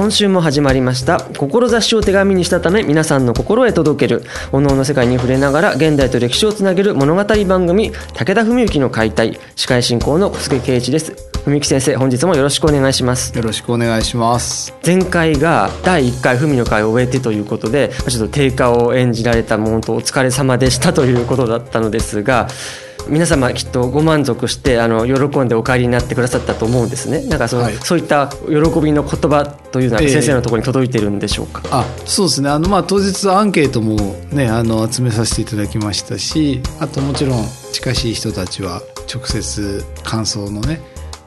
今週も始まりました。志を手紙にしたため皆さんの心へ届ける。お能の世界に触れながら現代と歴史をつなげる物語番組武田文幸の解体。司会進行の小菅圭一です。文幸先生本日もよろしくお願いします。よろしくお願いします。前回が第1回文の会を終えてということでちょっと定価を演じられたものとお疲れ様でしたということだったのですが皆様きっとご満足してあの喜んでお帰りになってくださったと思うんですね。なんかそ,、はい、そういった喜びの言葉というのは先生のところに届いてるんでしょうか、えー、あそうですね。あの、まあ、当日アンケートも、ね、あの集めさせていただきましたしあともちろん近しい人たちは直接感想のね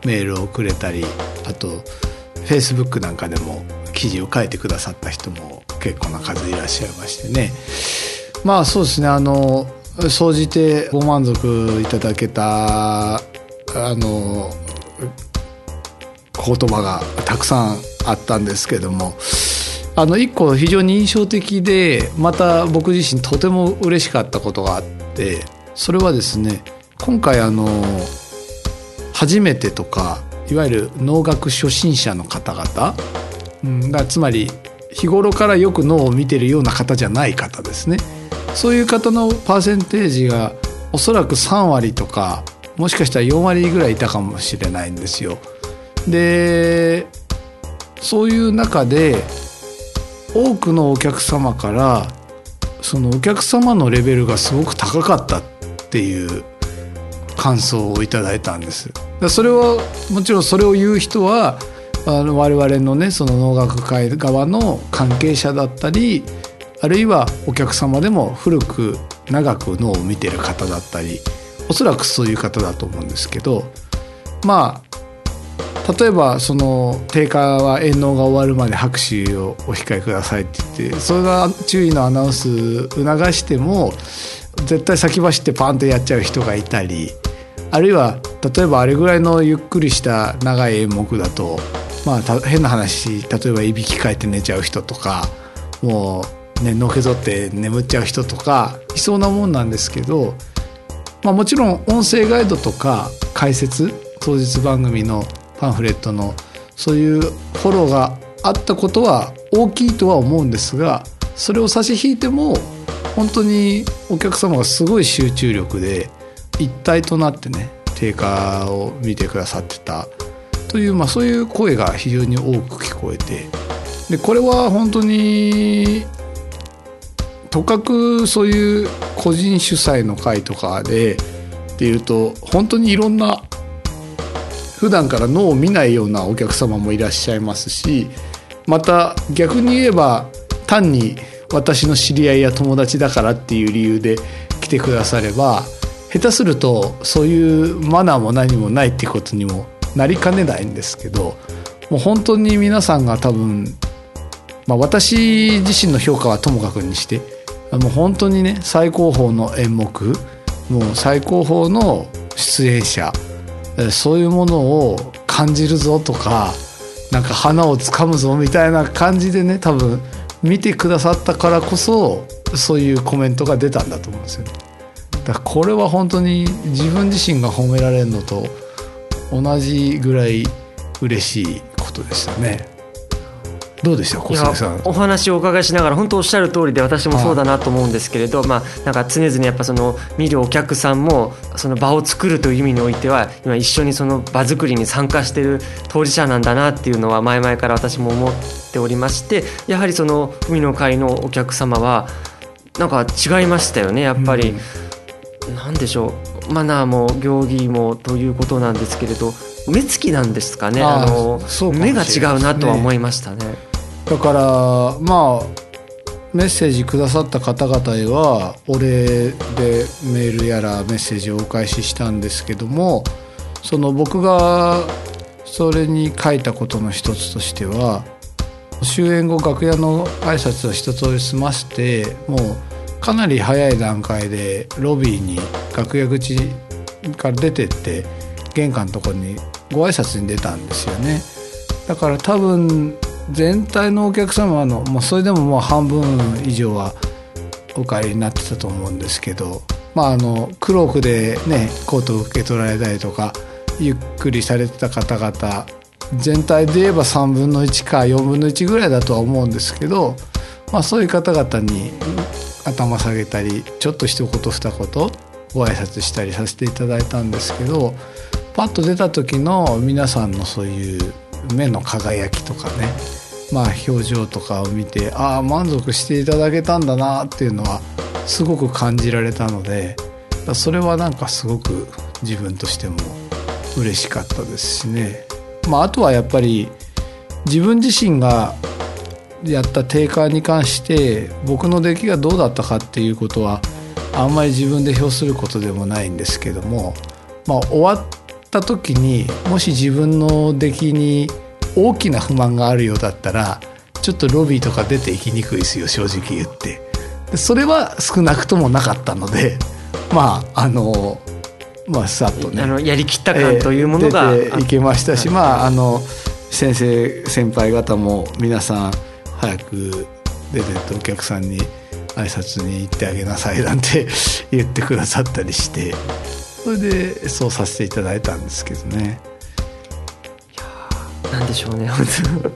メールをくれたりあとフェイスブックなんかでも記事を書いてくださった人も結構な数いらっしゃいましてね。まあそうですね。あの総じてご満足いただけたあの言葉がたくさんあったんですけどもあの一個非常に印象的でまた僕自身とても嬉しかったことがあってそれはですね今回あの初めてとかいわゆる能楽初心者の方々、がつまり日頃からよく能を見てるような方じゃない方ですね。そういう方のパーセンテージがおそらく3割とかもしかしたら4割ぐらいいたかもしれないんですよ。でそういう中で多くのお客様からそのお客様のレベルがすごく高かったっていう感想をいただいたんです。それはもちろんそれを言う人はあの我々のねその能楽会側の関係者だったりあるいはお客様でも古く長く脳を見てる方だったりおそらくそういう方だと思うんですけどまあ例えばその定価は遠納が終わるまで拍手をお控えくださいって言ってそれが注意のアナウンス促しても絶対先走ってパンってやっちゃう人がいたりあるいは例えばあれぐらいのゆっくりした長い演目だとまあ変な話例えばいびきかいて寝ちゃう人とかもうね、のけぞって眠っちゃう人とかいそうなもんなんですけど、まあ、もちろん音声ガイドとか解説当日番組のパンフレットのそういうフォローがあったことは大きいとは思うんですがそれを差し引いても本当にお客様がすごい集中力で一体となってね定価を見てくださってた。という、まあ、そういう声が非常に多く聞こえてでこれは本当にとかくそういう個人主催の会とかでっていうと本当にいろんな普段から脳を見ないようなお客様もいらっしゃいますしまた逆に言えば単に私の知り合いや友達だからっていう理由で来てくだされば下手するとそういうマナーも何もないってことにもなりかねないんですけどもう本当に皆さんが多分、まあ、私自身の評価はともかくにしてもう本当にね最高峰の演目もう最高峰の出演者そういうものを感じるぞとかなんか花をつかむぞみたいな感じでね多分見てくださったからこそそういうコメントが出たんだと思うんですよね。だからこれは本当に自分自身が褒められるのと同じぐらい嬉しいことでしたね。どうでした？小杉さん。お話をお伺いしながら本当おっしゃる通りで私もそうだなと思うんですけれど、まあ、なんか常々やっぱその見るお客さんもその場を作るという意味においては今一緒にその場作りに参加している当事者なんだなっていうのは前々から私も思っておりましてやはりその海の会のお客様はなんか違いましたよねやっぱり、うん、なんでしょう。マナーも行儀もということなんですけれど目つきなんですかね。あの目が違うなとは思いましたね。だからまあメッセージくださった方々へはお礼でメールやらメッセージをお返ししたんですけどもその僕がそれに書いたことの一つとしては終演後楽屋の挨拶を一通り済ましてもうかなり早い段階でロビーに楽屋口から出てって玄関のとこにご挨拶に出たんですよね。だから多分全体のお客様の、まあ、それでももう半分以上はお帰りになってたと思うんですけど、まあ、あの黒くでねコートを受け取られたりとかゆっくりされてた方々全体で言えば3分の1か4分の1ぐらいだとは思うんですけど、まあ、そういう方々に頭下げたりちょっと一言二言ご挨拶したりさせていただいたんですけどパッと出た時の皆さんのそういう目の輝きとかねまあ表情とかを見てああ満足していただけたんだなっていうのはすごく感じられたのでそれはなんかすごく自分としても嬉しかったですしね。まあ、あとはやっぱり自分自身がやった定価に関して僕の出来がどうだったかっていうことはあんまり自分で評することでもないんですけども、まあ、終わった時にもし自分の出来に大きな不満があるようだったらちょっとロビーとか出ていきにくいですよ正直言って。でそれは少なくともなかったのでまああのまあさっとね。あのやりきった感というものが、出ていけましたし、まああの先生先輩方も皆さん早く出てってお客さんに挨拶に行ってあげなさいなんて言ってくださったりしてそれでそうさせていただいたんですけどね。なんでしょうね本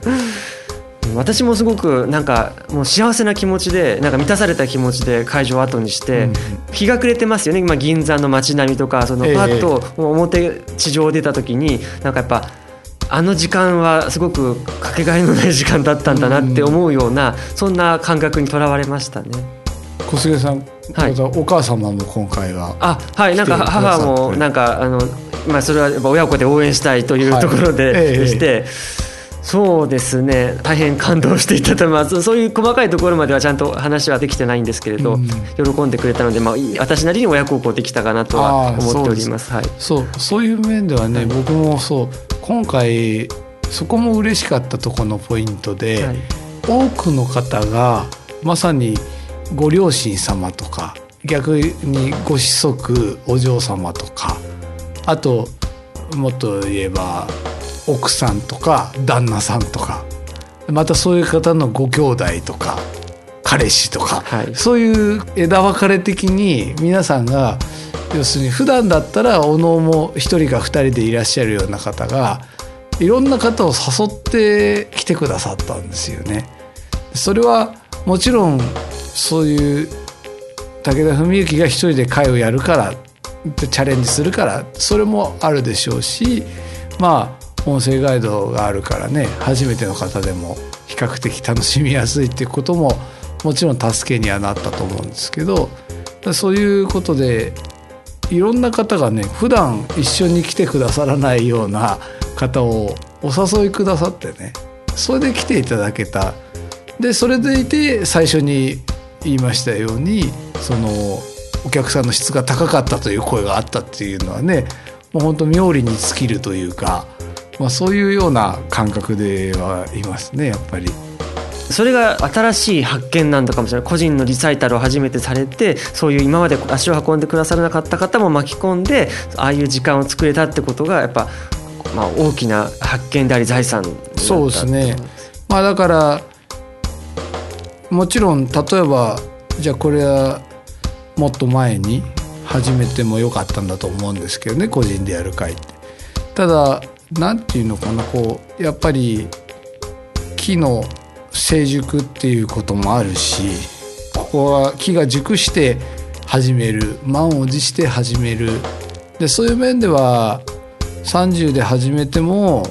当 私もすごくなんかもう幸せな気持ちでなんか満たされた気持ちで会場を後にして、うん日が暮れてますよね今銀座の街並みとかそのええパッと表地上出た時になんかやっぱあの時間はすごくかけがえのない時間だったんだなって思うようなそんな感覚にとらわれましたね。小菅さん、はい。お母様も今回はあはいなんか母もなんかあのまあそれはやっぱ親子で応援したいというはい。ところで,、ええでしてそうですね大変感動していただいます。そういう細かいところまではちゃんと話はできてないんですけれど、うん。喜んでくれたので、まあ、いい私なりに親孝行できたかなとは思っております。はい。そうそういう面ではね、僕もそう今回そこも嬉しかったところのポイントで、はい。多くの方がまさにご両親様とか逆にご子息お嬢様とかあともっと言えば奥さんとか旦那さんとかまたそういう方のご兄弟とか彼氏とか、はいそういう枝分かれ的に皆さんが要するに普段だったらおのおも1人か2人でいらっしゃるような方がいろんな方を誘って来てくださったんですよね。それはもちろんそういう武田文幸が一人で会をやるからチャレンジするからそれもあるでしょうしまあ音声ガイドがあるからね初めての方でも比較的楽しみやすいっていうことももちろん助けにはなったと思うんですけどそういうことでいろんな方がね普段一緒に来てくださらないような方をお誘いくださってねそれで来ていただけた。でそれでいて最初に言いましたようにそのお客さんの質が高かったという声があったっていうのはねもう本当妙利に尽きるというか、まあ、そういうような感覚ではいますねやっぱり。それが新しい発見なんだかもしれない。個人のリサイタルを初めてされてそういう今まで足を運んでくださらなかった方も巻き込んでああいう時間を作れたってことがやっぱ、まあ、大きな発見であり財産そうですね。まあだからもちろん例えばじゃあこれはもっと前に始めてもよかったんだと思うんですけどね個人でやる会って。ただなんていうのかなこうやっぱり木の成熟っていうこともあるしここは木が熟して始める満を持して始めるでそういう面では30で始めても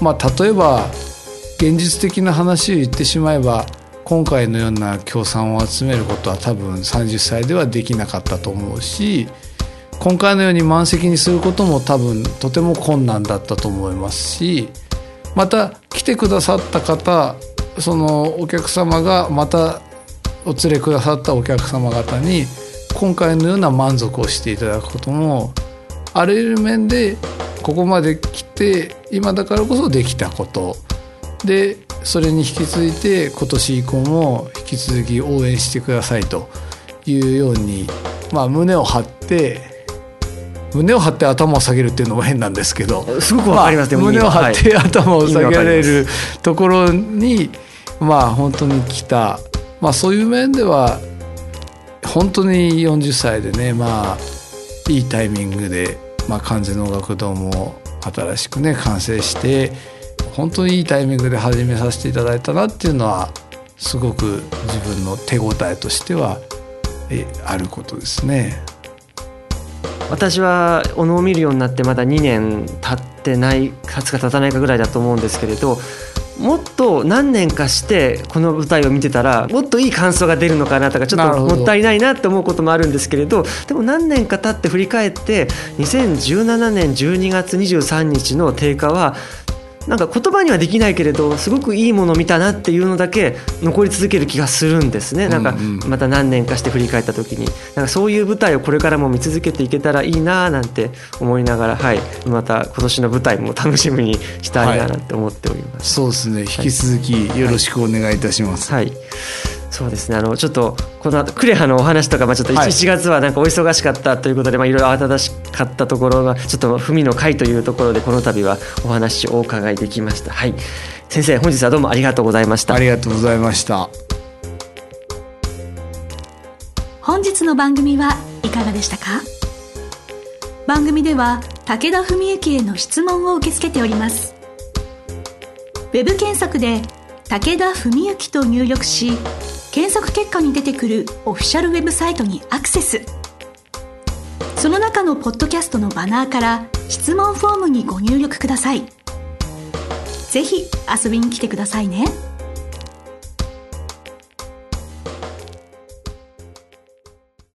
まあ例えば現実的な話を言ってしまえば今回のような協賛を集めることは多分30歳ではできなかったと思うし今回のように満席にすることも多分とても困難だったと思いますしまた来てくださった方そのお客様がまたお連れくださったお客様方に今回のような満足をしていただくこともあらゆる面でここまで来て今だからこそできたこと。でそれに引き続いて今年以降も引き続き応援してくださいというように、まあ、胸を張って胸を張って頭を下げるっていうのも変なんですけどすごくわかります、まあ、胸を張って頭を下げられるところに、まあ本当に来た、まあ、そういう面では本当に40歳でねまあいいタイミングで、まあ、完全能楽堂も新しくね完成して本当にいいタイミングで始めさせていただいたなっていうのはすごく自分の手応えとしてはあることですね。私はお能を見るようになってまだ2年経ってない経つか経たないかぐらいだと思うんですけれどもっと何年かしてこの舞台を見てたらもっといい感想が出るのかなとかちょっともったいないなって思うこともあるんですけれどでも何年か経って振り返って2017年12月23日の定価はなんか言葉にはできないけれどすごくいいものを見たなっていうのだけ残り続ける気がするんですね。なんかまた何年かして振り返った時になんかそういう舞台をこれからも見続けていけたらいいななんて思いながら、はい、また今年の舞台も楽しみにしたいななんて思っております、はい、そうですね。引き続きよろしくお願いいたします。はい、はいそうですね。あのちょっとこの後クレハのお話とか、まあ、ちょっと 1,、はい、1月はなんかお忙しかったということで、まあ、いろいろ慌ただしかったところがちょっと文の会というところでこの度はお話をお伺いできました。はい。先生本日はどうもありがとうございました。ありがとうございました。本日の番組はいかがでしたか？番組では武田文幸への質問を受け付けております。ウェブ検索で武田文幸と入力し検索結果に出てくるオフィシャルウェブサイトにアクセスその中のポッドキャストのバナーから質問フォームにご入力くださいぜひ遊びに来てくださいね。